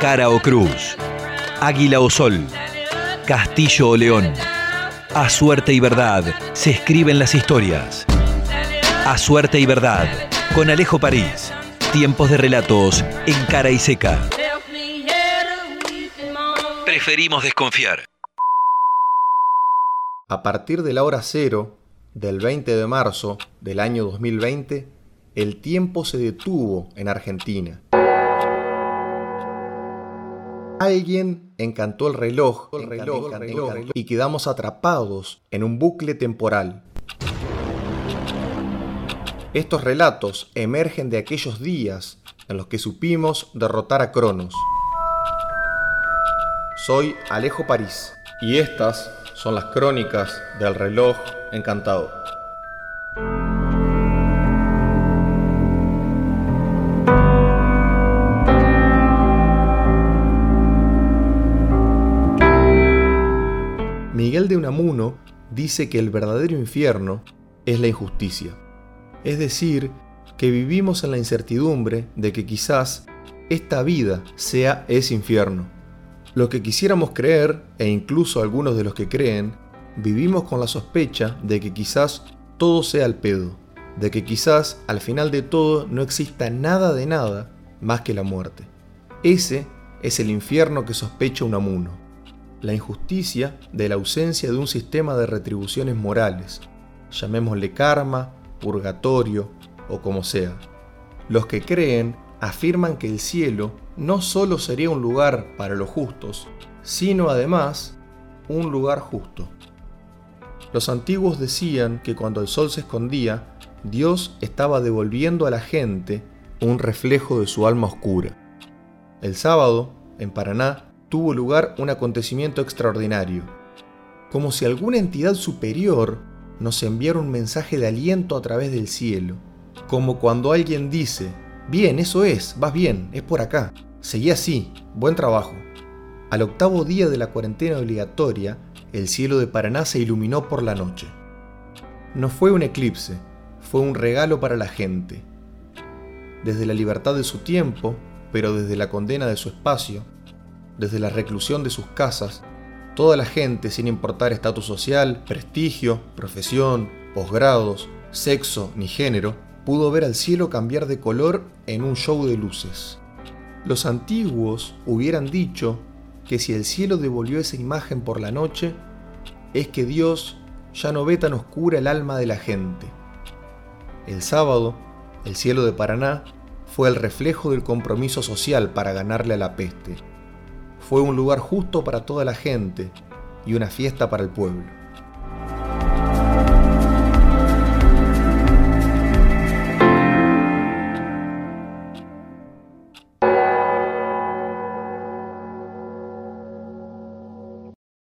cara o cruz, águila o sol, castillo o león. A suerte y verdad se escriben las historias. A suerte y verdad, con Alejo París. Tiempos de relatos en cara y seca. Preferimos desconfiar. A partir de la hora cero del 20 de marzo del año 2020, el tiempo se detuvo en Argentina. Alguien encantó el reloj, el reloj, el reloj, y quedamos atrapados en un bucle temporal. Estos relatos emergen de aquellos días en los que supimos derrotar a Cronos. Soy Alejo París y estas son las crónicas del reloj encantado. Miguel de Unamuno dice que el verdadero infierno es la injusticia. Es decir, que vivimos en la incertidumbre de que quizás esta vida sea ese infierno. Lo que quisiéramos creer, e incluso algunos de los que creen, vivimos con la sospecha de que quizás todo sea el pedo, de que quizás al final de todo no exista nada de nada más que la muerte. Ese es el infierno que sospecha Unamuno la injusticia de la ausencia de un sistema de retribuciones morales, llamémosle karma, purgatorio o como sea. Los que creen afirman que el cielo no solo sería un lugar para los justos, sino además un lugar justo. Los antiguos decían que cuando el sol se escondía, Dios estaba devolviendo a la gente un reflejo de su alma oscura. El sábado, en Paraná, tuvo lugar un acontecimiento extraordinario, como si alguna entidad superior nos enviara un mensaje de aliento a través del cielo, como cuando alguien dice, bien, eso es, vas bien, es por acá, seguí así, buen trabajo. Al octavo día de la cuarentena obligatoria, el cielo de Paraná se iluminó por la noche. No fue un eclipse, fue un regalo para la gente. Desde la libertad de su tiempo, pero desde la condena de su espacio, desde la reclusión de sus casas, toda la gente, sin importar estatus social, prestigio, profesión, posgrados, sexo ni género, pudo ver al cielo cambiar de color en un show de luces. Los antiguos hubieran dicho que si el cielo devolvió esa imagen por la noche, es que Dios ya no ve tan oscura el alma de la gente. El sábado, el cielo de Paraná fue el reflejo del compromiso social para ganarle a la peste fue un lugar justo para toda la gente y una fiesta para el pueblo.